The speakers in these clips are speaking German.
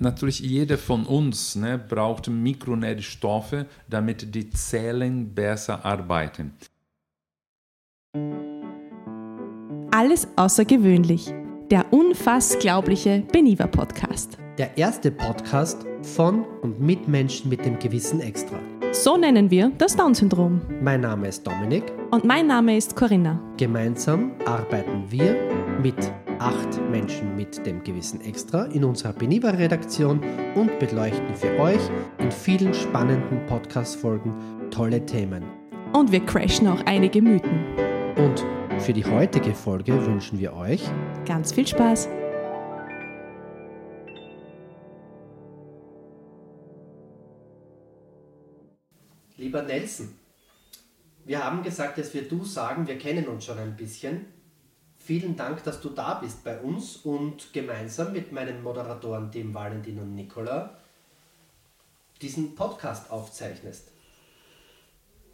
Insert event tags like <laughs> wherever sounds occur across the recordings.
natürlich jeder von uns ne, braucht Mikronährstoffe, damit die Zellen besser arbeiten. Alles außergewöhnlich. Der unfassglaubliche Beniva Podcast. Der erste Podcast von und mit Menschen mit dem Gewissen Extra. So nennen wir das Down-Syndrom. Mein Name ist Dominik. Und mein Name ist Corinna. Gemeinsam arbeiten wir mit acht Menschen mit dem Gewissen Extra in unserer Beniva-Redaktion und beleuchten für euch in vielen spannenden Podcast-Folgen tolle Themen. Und wir crashen auch einige Mythen. Und für die heutige Folge wünschen wir euch ganz viel Spaß. Lieber Nelson, wir haben gesagt, dass wir du sagen, wir kennen uns schon ein bisschen. Vielen Dank, dass du da bist bei uns und gemeinsam mit meinen Moderatoren dem Valentin und Nicola diesen Podcast aufzeichnest.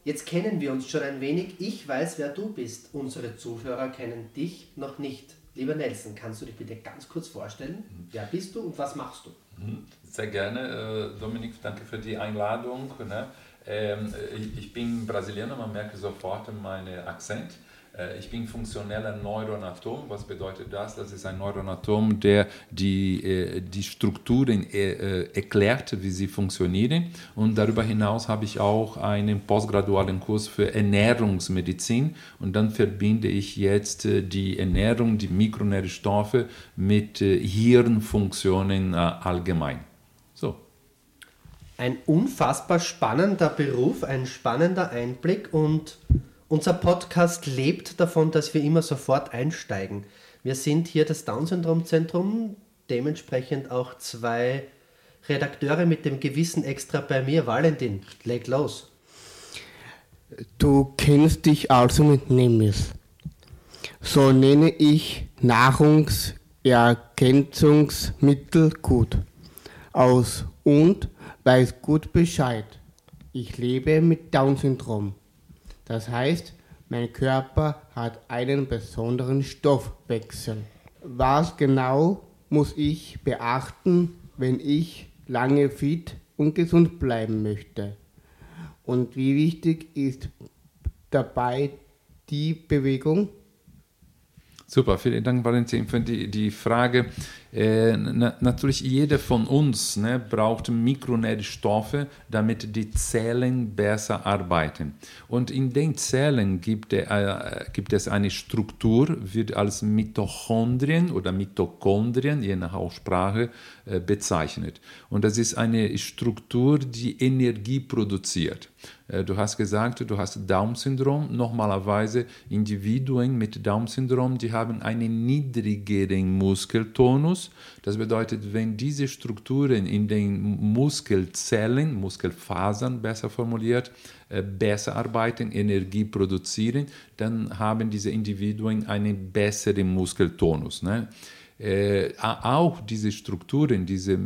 Jetzt kennen wir uns schon ein wenig. Ich weiß, wer du bist. Unsere Zuhörer kennen dich noch nicht. Lieber Nelson, kannst du dich bitte ganz kurz vorstellen? Wer bist du und was machst du? Mhm. Sehr gerne, äh, Dominik, danke für die Einladung. Ne? Ähm, ich bin Brasilianer, man merkt sofort meinen Akzent. Äh, ich bin funktioneller Neuronatom. Was bedeutet das? Das ist ein Neuronatom, der die, äh, die Strukturen äh, erklärt, wie sie funktionieren. Und darüber hinaus habe ich auch einen postgradualen Kurs für Ernährungsmedizin. Und dann verbinde ich jetzt die Ernährung, die Mikronährstoffe mit Hirnfunktionen allgemein. So. Ein unfassbar spannender Beruf, ein spannender Einblick und unser Podcast lebt davon, dass wir immer sofort einsteigen. Wir sind hier das Down-Syndrom-Zentrum, dementsprechend auch zwei Redakteure mit dem Gewissen extra bei mir. Valentin, leg los. Du kennst dich also mit Nemis. So nenne ich Nahrungsergänzungsmittel gut aus und weiß gut Bescheid. Ich lebe mit Down-Syndrom. Das heißt, mein Körper hat einen besonderen Stoffwechsel. Was genau muss ich beachten, wenn ich lange fit und gesund bleiben möchte? Und wie wichtig ist dabei die Bewegung? Super, vielen Dank, Valentin, für die, die Frage. Äh, na, natürlich jeder von uns ne, braucht Mikronährstoffe, damit die Zellen besser arbeiten. Und in den Zellen gibt, äh, gibt es eine Struktur, wird als Mitochondrien oder Mitochondrien, je nach Aussprache, äh, bezeichnet. Und das ist eine Struktur, die Energie produziert. Äh, du hast gesagt, du hast Down-Syndrom. Normalerweise Individuen mit Down-Syndrom, die haben einen niedrigeren Muskeltonus. Das bedeutet, wenn diese Strukturen in den Muskelzellen, Muskelfasern besser formuliert, äh, besser arbeiten, Energie produzieren, dann haben diese Individuen einen besseren Muskeltonus. Ne? Äh, auch diese Strukturen, diese äh,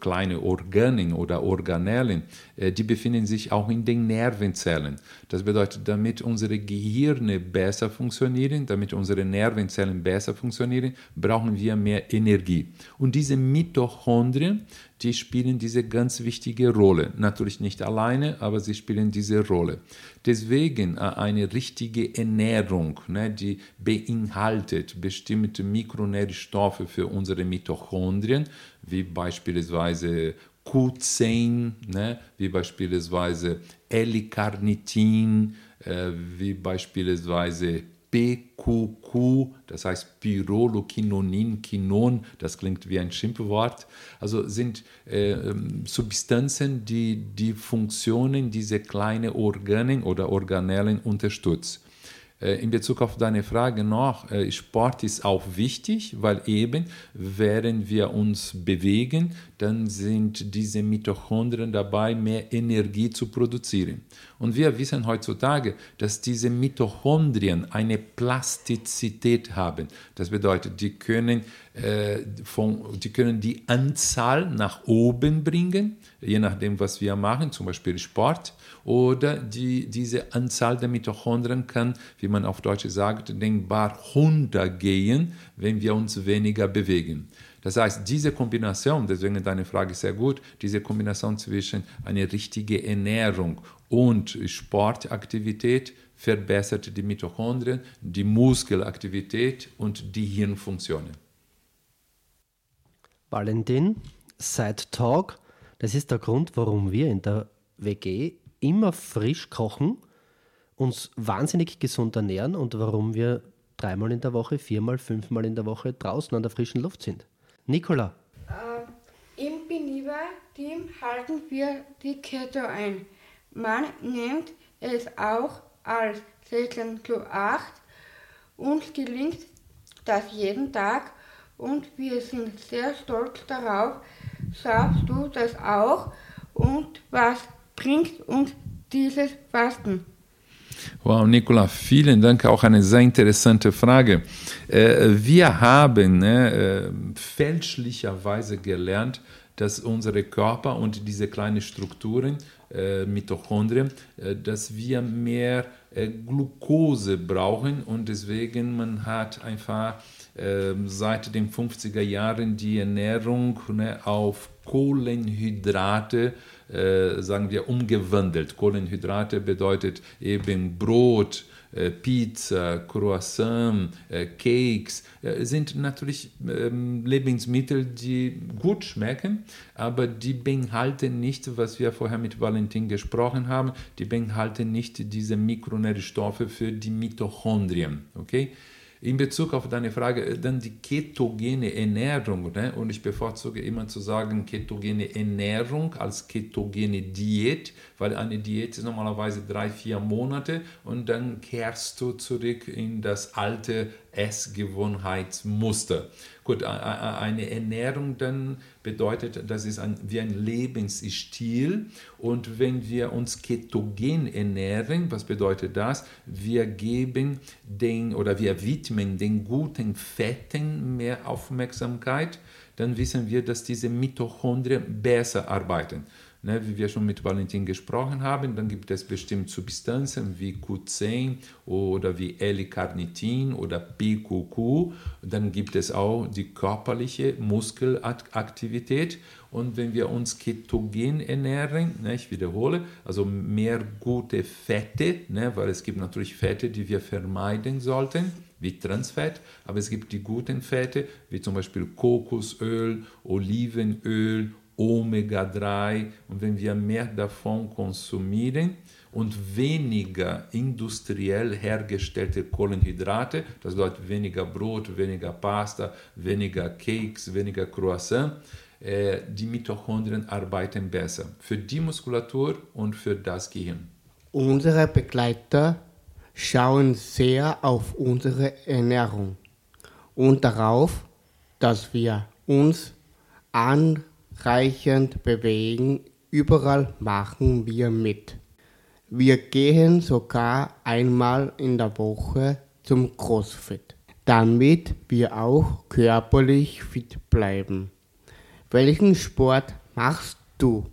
kleinen Organen oder Organellen, äh, die befinden sich auch in den Nervenzellen. Das bedeutet, damit unsere Gehirne besser funktionieren, damit unsere Nervenzellen besser funktionieren, brauchen wir mehr Energie. Und diese Mitochondrien, die spielen diese ganz wichtige Rolle. Natürlich nicht alleine, aber sie spielen diese Rolle. Deswegen äh, eine richtige Ernährung, ne, die beinhaltet bestimmte Mikronährstoffe für unsere Mitochondrien, wie beispielsweise Q10, ne, wie beispielsweise L-Carnitin, äh, wie beispielsweise PQQ, das heißt Pyrrolokinonin, Kinon, das klingt wie ein Schimpfwort, also sind äh, Substanzen, die die Funktionen dieser kleinen Organe oder Organellen unterstützen. Äh, in Bezug auf deine Frage noch, äh, Sport ist auch wichtig, weil eben, während wir uns bewegen, dann sind diese Mitochondrien dabei, mehr Energie zu produzieren. Und wir wissen heutzutage, dass diese Mitochondrien eine Plastizität haben. Das bedeutet, die können, von, die, können die Anzahl nach oben bringen, je nachdem, was wir machen, zum Beispiel Sport, oder die, diese Anzahl der Mitochondrien kann, wie man auf Deutsch sagt, denkbar runtergehen, wenn wir uns weniger bewegen. Das heißt, diese Kombination, deswegen deine Frage sehr gut, diese Kombination zwischen einer richtigen Ernährung und Sportaktivität verbessert die Mitochondrien, die Muskelaktivität und die Hirnfunktionen. Valentin, Side Talk, das ist der Grund, warum wir in der WG immer frisch kochen, uns wahnsinnig gesund ernähren und warum wir dreimal in der Woche, viermal, fünfmal in der Woche draußen an der frischen Luft sind. Nicola. Äh, Im Belieber-Team halten wir die Keto ein. Man nennt es auch als 16 zu 8. Uns gelingt das jeden Tag und wir sind sehr stolz darauf. Schaffst du das auch? Und was bringt uns dieses Fasten? Wow, Nicola, vielen Dank. Auch eine sehr interessante Frage. Äh, wir haben ne, fälschlicherweise gelernt, dass unsere Körper und diese kleinen Strukturen, äh, Mitochondrien, dass wir mehr Glucose brauchen und deswegen man hat einfach seit den 50er Jahren die Ernährung ne, auf Kohlenhydrate äh, sagen wir, umgewandelt. Kohlenhydrate bedeutet eben Brot, äh, Pizza, Croissant, äh, Cakes, äh, sind natürlich ähm, Lebensmittel, die gut schmecken, aber die beinhalten nicht, was wir vorher mit Valentin gesprochen haben, die beinhalten nicht diese Mikronährstoffe für die Mitochondrien. Okay? In Bezug auf deine Frage, äh, dann die ketogene Ernährung, ne? und ich bevorzuge immer zu sagen ketogene Ernährung als ketogene Diät, weil eine Diät ist normalerweise drei, vier Monate und dann kehrst du zurück in das alte Essgewohnheitsmuster. Gut, eine Ernährung dann bedeutet, das ist ein, wie ein Lebensstil. Und wenn wir uns ketogen ernähren, was bedeutet das? Wir geben den oder wir widmen den guten Fetten mehr Aufmerksamkeit, dann wissen wir, dass diese Mitochondrien besser arbeiten. Ne, wie wir schon mit Valentin gesprochen haben, dann gibt es bestimmte Substanzen wie Q10 oder wie L-Carnitin oder PQQ. Dann gibt es auch die körperliche Muskelaktivität. Und wenn wir uns ketogen ernähren, ne, ich wiederhole, also mehr gute Fette, ne, weil es gibt natürlich Fette, die wir vermeiden sollten, wie Transfett, aber es gibt die guten Fette, wie zum Beispiel Kokosöl, Olivenöl Omega-3 und wenn wir mehr davon konsumieren und weniger industriell hergestellte Kohlenhydrate, das bedeutet weniger Brot, weniger Pasta, weniger Cakes, weniger Croissant, äh, die Mitochondrien arbeiten besser für die Muskulatur und für das Gehirn. Unsere Begleiter schauen sehr auf unsere Ernährung und darauf, dass wir uns an reichend bewegen, überall machen wir mit. Wir gehen sogar einmal in der Woche zum CrossFit, damit wir auch körperlich fit bleiben. Welchen Sport machst du?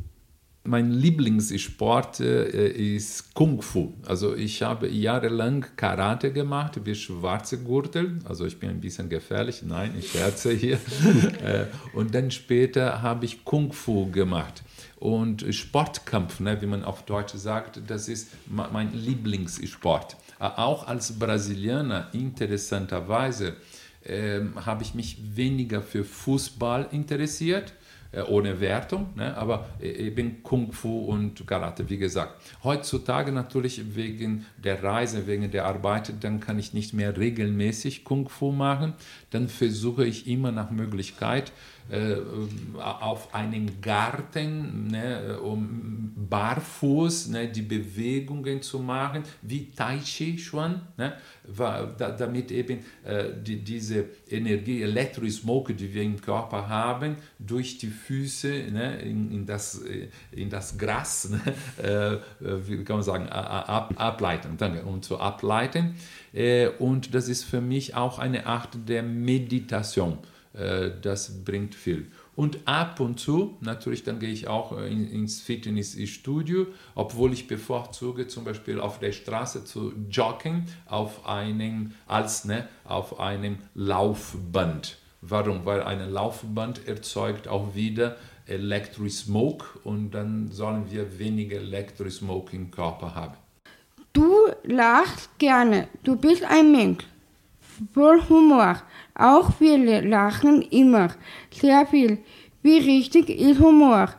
Mein Lieblingssport äh, ist Kung Fu. Also ich habe jahrelang Karate gemacht, wie schwarze Gürtel. Also ich bin ein bisschen gefährlich. Nein, ich scherze hier. <laughs> äh, und dann später habe ich Kung Fu gemacht. Und Sportkampf, ne, wie man auf Deutsch sagt, das ist mein Lieblingssport. Auch als Brasilianer, interessanterweise, äh, habe ich mich weniger für Fußball interessiert äh, ohne Wertung, ne? aber eben Kung Fu und Karate, wie gesagt. Heutzutage natürlich wegen der Reise, wegen der Arbeit, dann kann ich nicht mehr regelmäßig Kung Fu machen. Dann versuche ich immer nach Möglichkeit, äh, auf einem Garten, ne, um barfuß ne, die Bewegungen zu machen, wie Tai Chi schon, ne, damit eben äh, die, diese Energie, Elektrosmoke, die wir im Körper haben, durch die Füße ne, in, in, das, äh, in das Gras, <laughs> ne, äh, wie kann man sagen, ab, ableiten, danke, um zu ableiten. Äh, und das ist für mich auch eine Art der Meditation. Äh, das bringt viel. Und ab und zu, natürlich, dann gehe ich auch äh, ins Fitnessstudio, obwohl ich bevorzuge, zum Beispiel auf der Straße zu joggen, auf einem, als ne, auf einem Laufband. Warum? Weil ein Laufband erzeugt auch wieder Electric Smoke und dann sollen wir weniger Electric Smoke im Körper haben. Du lachst gerne. Du bist ein Mensch. Voll Humor. Auch wir lachen immer. Sehr viel. Wie richtig ist Humor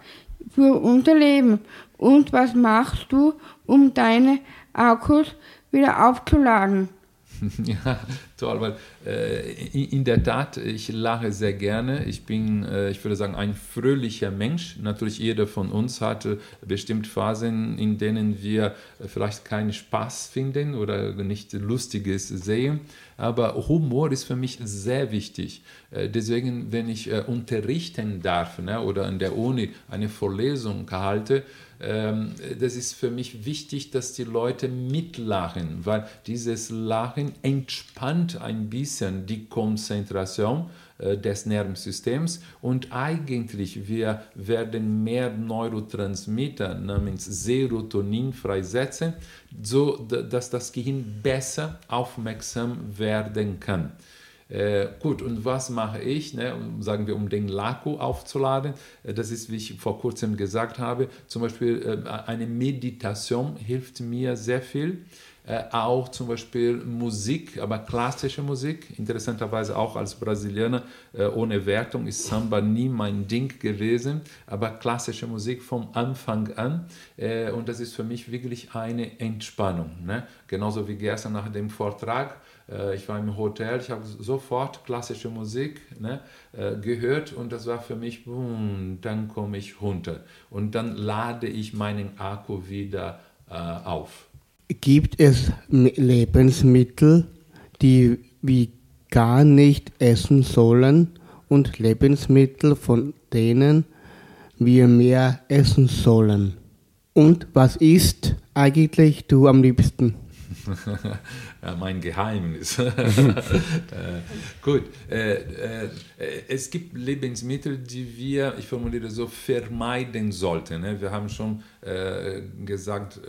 für unser Leben? Und was machst du, um deine Akkus wieder aufzuladen? <laughs> Ja, toll, weil äh, in der Tat, ich lache sehr gerne. Ich bin, äh, ich würde sagen, ein fröhlicher Mensch. Natürlich, jeder von uns hatte bestimmt Phasen, in denen wir äh, vielleicht keinen Spaß finden oder nicht Lustiges sehen. Aber Humor ist für mich sehr wichtig. Äh, deswegen, wenn ich äh, unterrichten darf ne, oder an der Uni eine Vorlesung halte, ähm, das ist für mich wichtig, dass die Leute mitlachen, weil dieses Lachen entspannt ein bisschen die Konzentration äh, des Nervensystems und eigentlich wir werden mehr Neurotransmitter namens Serotonin freisetzen, so dass das Gehirn besser aufmerksam werden kann. Äh, gut, und was mache ich, ne, sagen wir, um den Laku aufzuladen? Äh, das ist, wie ich vor kurzem gesagt habe, zum Beispiel äh, eine Meditation hilft mir sehr viel. Äh, auch zum Beispiel Musik, aber klassische Musik. Interessanterweise auch als Brasilianer, äh, ohne Wertung ist Samba nie mein Ding gewesen, aber klassische Musik vom Anfang an. Äh, und das ist für mich wirklich eine Entspannung. Ne? Genauso wie gestern nach dem Vortrag ich war im Hotel, ich habe sofort klassische Musik ne, äh, gehört und das war für mich, boom, dann komme ich runter und dann lade ich meinen Akku wieder äh, auf. Gibt es Lebensmittel, die wir gar nicht essen sollen und Lebensmittel, von denen wir mehr essen sollen? Und was isst eigentlich du am liebsten? <laughs> mein Geheimnis. <laughs> äh, gut, äh, äh, es gibt Lebensmittel, die wir, ich formuliere so, vermeiden sollten. Ne? Wir haben schon äh, gesagt,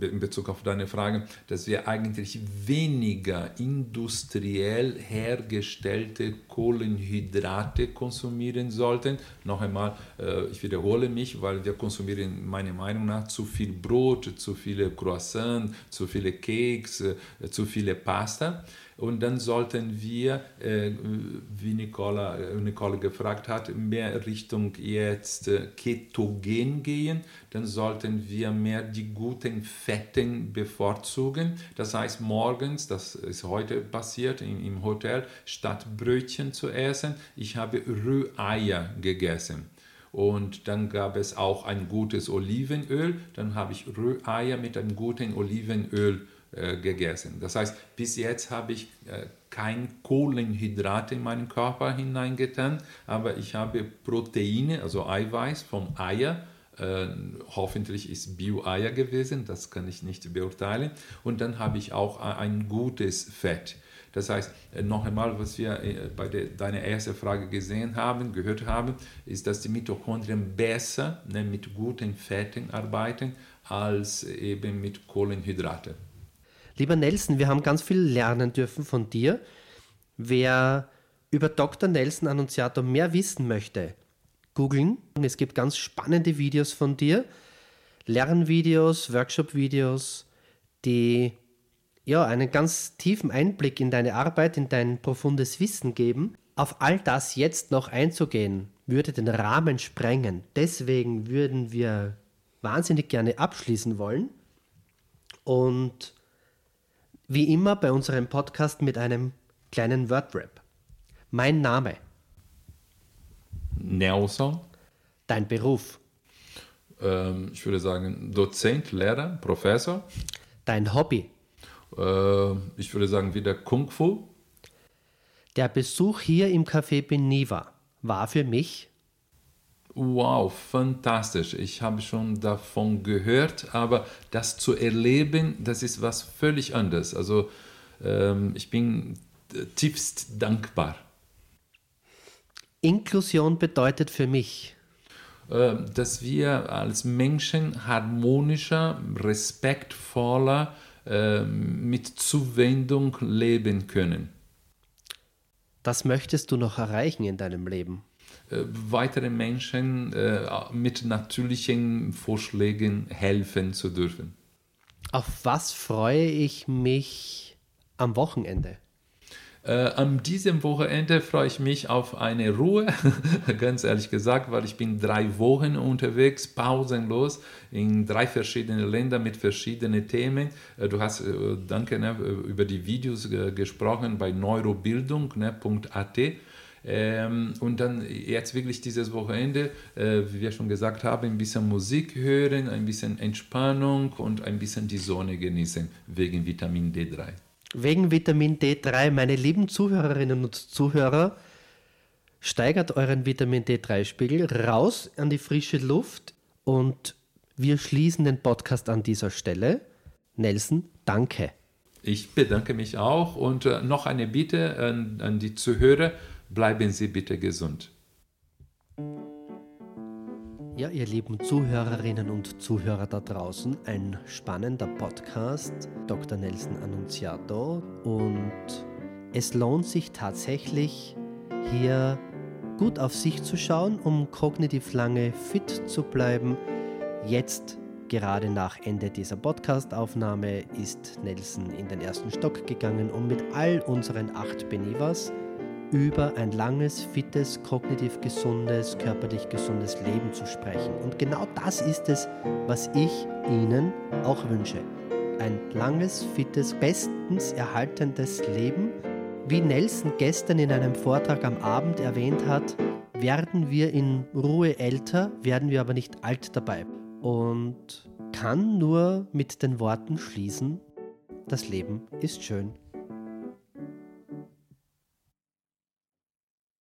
in Bezug auf deine Frage, dass wir eigentlich weniger industriell hergestellte Kohlenhydrate konsumieren sollten. Noch einmal, ich wiederhole mich, weil wir konsumieren meiner Meinung nach zu viel Brot, zu viele Croissants, zu viele Kekse, zu viele Pasta. Und dann sollten wir, äh, wie Nicola, äh, Nicola gefragt hat, mehr Richtung jetzt äh, Ketogen gehen. Dann sollten wir mehr die guten Fetten bevorzugen. Das heißt, morgens, das ist heute passiert im, Hotel, statt Brötchen zu essen, ich habe Rühreier gegessen. Und dann gab es auch ein gutes Olivenöl. Dann habe ich Rühreier mit einem guten Olivenöl gegessen. Das heißt, bis jetzt habe ich äh, kein Kohlenhydrate in meinen Körper hineingetan, aber ich habe Proteine, also Eiweiß vom Eier. Äh, hoffentlich ist Bio-Eier gewesen, das kann ich nicht beurteilen. Und dann habe ich auch ein gutes Fett. Das heißt, äh, noch einmal, was wir äh, bei der, deiner ersten Frage gesehen haben, gehört haben, ist, dass die Mitochondrien besser ne, mit guten Fetten arbeiten als eben mit Kohlenhydraten. Lieber Nelson, wir haben ganz viel lernen dürfen von dir. Wer über Dr. Nelson Annunziato mehr wissen möchte, googeln. Es gibt ganz spannende Videos von dir, Lernvideos, Workshop-Videos, die ja einen ganz tiefen Einblick in deine Arbeit, in dein profundes Wissen geben. Auf all das jetzt noch einzugehen, würde den Rahmen sprengen. Deswegen würden wir wahnsinnig gerne abschließen wollen. Und wie immer bei unserem Podcast mit einem kleinen Wordrap. Mein Name. Nelson. Dein Beruf. Ähm, ich würde sagen Dozent, Lehrer, Professor. Dein Hobby. Äh, ich würde sagen wieder Kung Fu. Der Besuch hier im Café Beniva war für mich Wow, fantastisch. Ich habe schon davon gehört, aber das zu erleben, das ist was völlig anderes. Also ähm, ich bin tiefst dankbar. Inklusion bedeutet für mich, äh, dass wir als Menschen harmonischer, respektvoller, äh, mit Zuwendung leben können. Das möchtest du noch erreichen in deinem Leben? Äh, weitere Menschen äh, mit natürlichen Vorschlägen helfen zu dürfen. Auf was freue ich mich am Wochenende? Äh, an diesem Wochenende freue ich mich auf eine Ruhe, <laughs> ganz ehrlich gesagt, weil ich bin drei Wochen unterwegs, pausenlos, in drei verschiedene Länder mit verschiedenen Themen. Äh, du hast, äh, danke, ne, über die Videos gesprochen bei neurobildung.at. Ne, ähm, und dann jetzt wirklich dieses Wochenende, äh, wie wir schon gesagt haben, ein bisschen Musik hören, ein bisschen Entspannung und ein bisschen die Sonne genießen wegen Vitamin D3 wegen Vitamin D3, meine lieben Zuhörerinnen und Zuhörer, steigert euren Vitamin D3-Spiegel raus an die frische Luft und wir schließen den Podcast an dieser Stelle. Nelson, danke. Ich bedanke mich auch und äh, noch eine Bitte an, an die Zuhörer, bleiben Sie bitte gesund. Ja, ihr lieben Zuhörerinnen und Zuhörer da draußen, ein spannender Podcast, Dr. Nelson Annunziato. Und es lohnt sich tatsächlich, hier gut auf sich zu schauen, um kognitiv lange fit zu bleiben. Jetzt, gerade nach Ende dieser Podcastaufnahme, ist Nelson in den ersten Stock gegangen, um mit all unseren acht Benivas über ein langes, fittes, kognitiv gesundes, körperlich gesundes Leben zu sprechen. Und genau das ist es, was ich Ihnen auch wünsche. Ein langes, fittes, bestens erhaltendes Leben. Wie Nelson gestern in einem Vortrag am Abend erwähnt hat, werden wir in Ruhe älter, werden wir aber nicht alt dabei. Und kann nur mit den Worten schließen, das Leben ist schön.